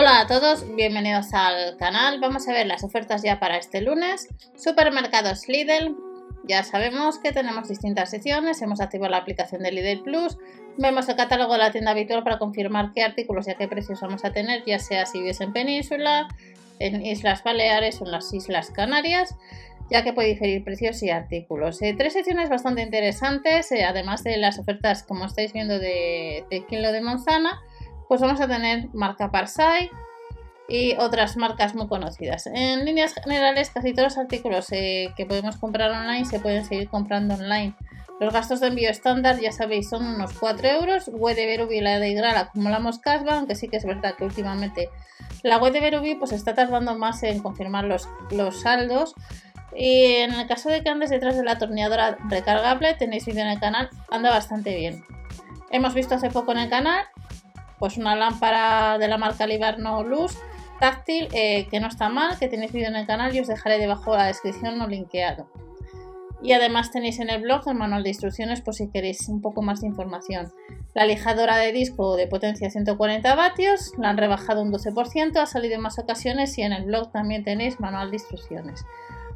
Hola a todos, bienvenidos al canal. Vamos a ver las ofertas ya para este lunes. Supermercados Lidl. Ya sabemos que tenemos distintas secciones, hemos activado la aplicación de Lidl Plus, vemos el catálogo de la tienda habitual para confirmar qué artículos y a qué precios vamos a tener, ya sea si vives en Península, en Islas Baleares o en las Islas Canarias ya que puede diferir precios y artículos. Eh, tres secciones bastante interesantes, eh, además de las ofertas, como estáis viendo, de, de, kilo de manzana, pues vamos a tener marca Parsai y otras marcas muy conocidas. En líneas generales, casi todos los artículos eh, que podemos comprar online se pueden seguir comprando online. Los gastos de envío estándar, ya sabéis, son unos 4 euros. Web de Verubi y la de Igral acumulamos cashback, aunque sí que es verdad que últimamente la web Verubi pues está tardando más en confirmar los, los saldos y en el caso de que andes detrás de la atornilladora recargable, tenéis vídeo en el canal, anda bastante bien. Hemos visto hace poco en el canal pues una lámpara de la marca Libarno Luz táctil eh, que no está mal, que tenéis vídeo en el canal y os dejaré debajo de la descripción no linkeado. Y además tenéis en el blog el manual de instrucciones por si queréis un poco más de información. La lijadora de disco de potencia 140 vatios, la han rebajado un 12%, ha salido en más ocasiones y en el blog también tenéis manual de instrucciones.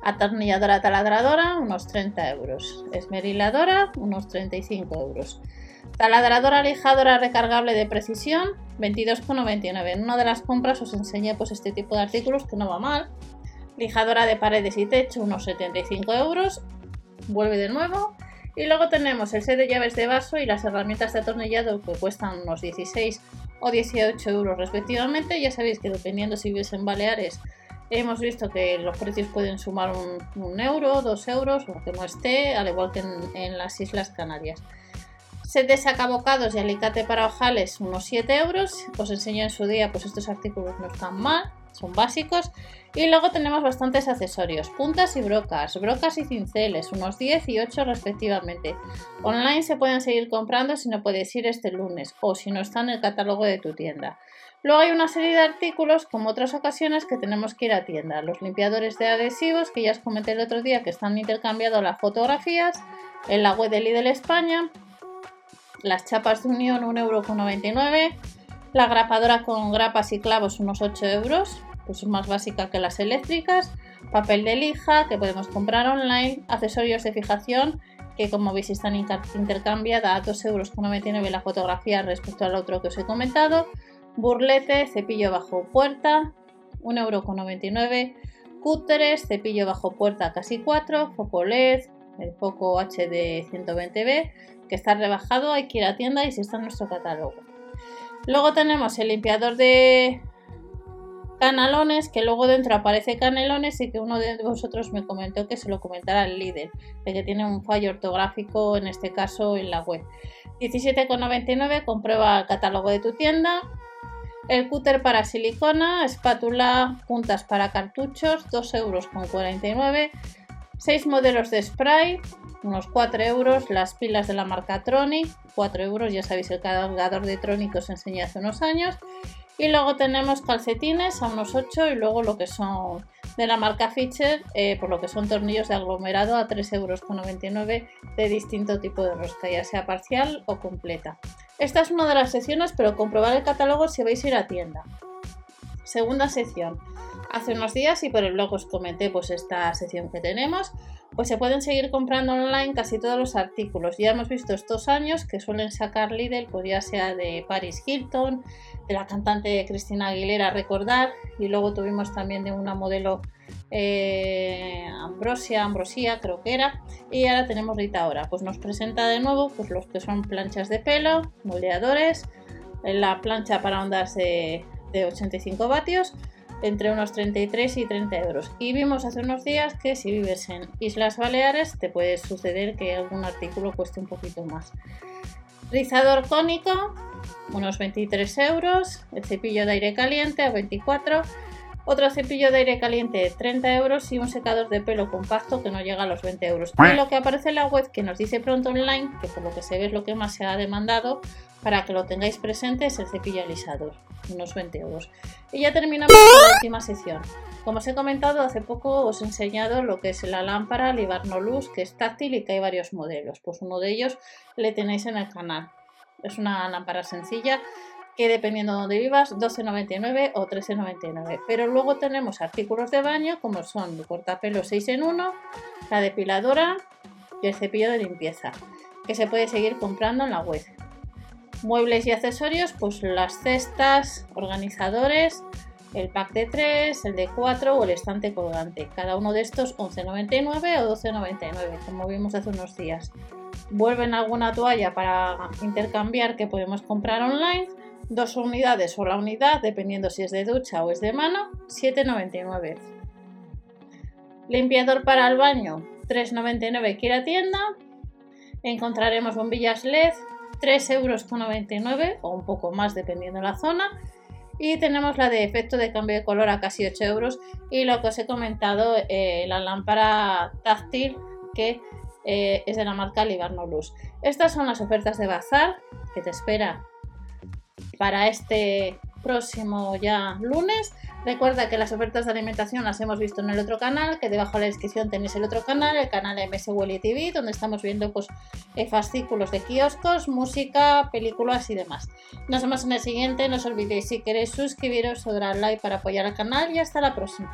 Atornilladora taladradora, unos 30 euros. Esmeriladora, unos 35 euros. Taladradora lijadora recargable de precisión, 22,99. En una de las compras os enseñé pues este tipo de artículos que no va mal. Lijadora de paredes y techo, unos 75 euros. Vuelve de nuevo. Y luego tenemos el set de llaves de vaso y las herramientas de atornillado que cuestan unos 16 o 18 euros respectivamente. Ya sabéis que dependiendo si vives en Baleares Hemos visto que los precios pueden sumar un, euro, dos euros, aunque no esté, al igual que en, las Islas Canarias. Set de sacabocados y alicate para ojales, unos 7 euros. Os enseño en su día, pues estos artículos no están mal, son básicos. Y luego tenemos bastantes accesorios, puntas y brocas, brocas y cinceles, unos 10 y 8 respectivamente. Online se pueden seguir comprando si no puedes ir este lunes o si no está en el catálogo de tu tienda. Luego hay una serie de artículos, como otras ocasiones, que tenemos que ir a tienda. Los limpiadores de adhesivos, que ya os comenté el otro día, que están intercambiando las fotografías en la web de Lidl España. Las chapas de unión, 1,99€. La grapadora con grapas y clavos, unos 8 euros. Pues es más básica que las eléctricas. Papel de lija, que podemos comprar online. Accesorios de fijación, que como veis están intercambiadas a 2,99€ la fotografía respecto al otro que os he comentado burlete, cepillo bajo puerta, 1,99€, cúteres, cepillo bajo puerta casi 4, foco LED, el foco HD 120B, que está rebajado, hay que ir a tienda y si está en nuestro catálogo. Luego tenemos el limpiador de canalones, que luego dentro aparece canelones y que uno de vosotros me comentó que se lo comentara el líder, de que tiene un fallo ortográfico en este caso en la web. 17,99 comprueba el catálogo de tu tienda el cúter para silicona, espátula, puntas para cartuchos, 2 euros con 49. 6 modelos de spray, unos 4 euros. Las pilas de la marca Tronic, 4 euros. Ya sabéis el cargador de Tronic os enseñé hace unos años. Y luego tenemos calcetines a unos 8 y luego lo que son de la marca Fischer, eh, por lo que son tornillos de aglomerado a 3,99 euros de distinto tipo de rosca, ya sea parcial o completa. Esta es una de las secciones, pero comprobar el catálogo si vais a ir a tienda. Segunda sección. Hace unos días y por el blog os comenté pues esta sección que tenemos, pues se pueden seguir comprando online casi todos los artículos. Ya hemos visto estos años que suelen sacar Lidl, pues ya sea de Paris Hilton, de la cantante Cristina Aguilera, recordar, y luego tuvimos también de una modelo eh, Ambrosia, Ambrosia creo que era, y ahora tenemos Rita ahora, pues nos presenta de nuevo pues los que son planchas de pelo, moldeadores, la plancha para ondas de, de 85 vatios, entre unos 33 y 30 euros. Y vimos hace unos días que si vives en Islas Baleares te puede suceder que algún artículo cueste un poquito más. Rizador cónico, unos 23 euros. El cepillo de aire caliente a 24 otro cepillo de aire caliente de 30 euros y un secador de pelo compacto que no llega a los 20 euros. Y lo que aparece en la web que nos dice pronto online, que por lo que se ve es lo que más se ha demandado, para que lo tengáis presente, es el cepillo alisador, unos 20 euros. Y ya terminamos con la última sección. Como os he comentado, hace poco os he enseñado lo que es la lámpara Libarno Luz, que es táctil y que hay varios modelos. Pues uno de ellos le tenéis en el canal. Es una lámpara sencilla que dependiendo de donde vivas, 12,99 o 13,99. Pero luego tenemos artículos de baño como son el cortapelo 6 en 1, la depiladora y el cepillo de limpieza, que se puede seguir comprando en la web. Muebles y accesorios, pues las cestas, organizadores, el pack de 3, el de 4 o el estante colgante. Cada uno de estos 11,99 o 12,99, como vimos hace unos días. Vuelven alguna toalla para intercambiar que podemos comprar online dos unidades o la unidad, dependiendo si es de ducha o es de mano, 7,99. Limpiador para el baño, 3,99 que ir a tienda. Encontraremos bombillas LED, 3,99 euros o un poco más dependiendo de la zona. Y tenemos la de efecto de cambio de color a casi 8 euros. Y lo que os he comentado, eh, la lámpara táctil que eh, es de la marca Libarno Luz. Estas son las ofertas de Bazar que te espera para este próximo ya lunes. Recuerda que las ofertas de alimentación las hemos visto en el otro canal, que debajo de la descripción tenéis el otro canal, el canal MS Welly TV, donde estamos viendo pues eh, fascículos de kioscos, música, películas y demás. Nos vemos en el siguiente, no os olvidéis si queréis suscribiros o dar like para apoyar al canal y hasta la próxima.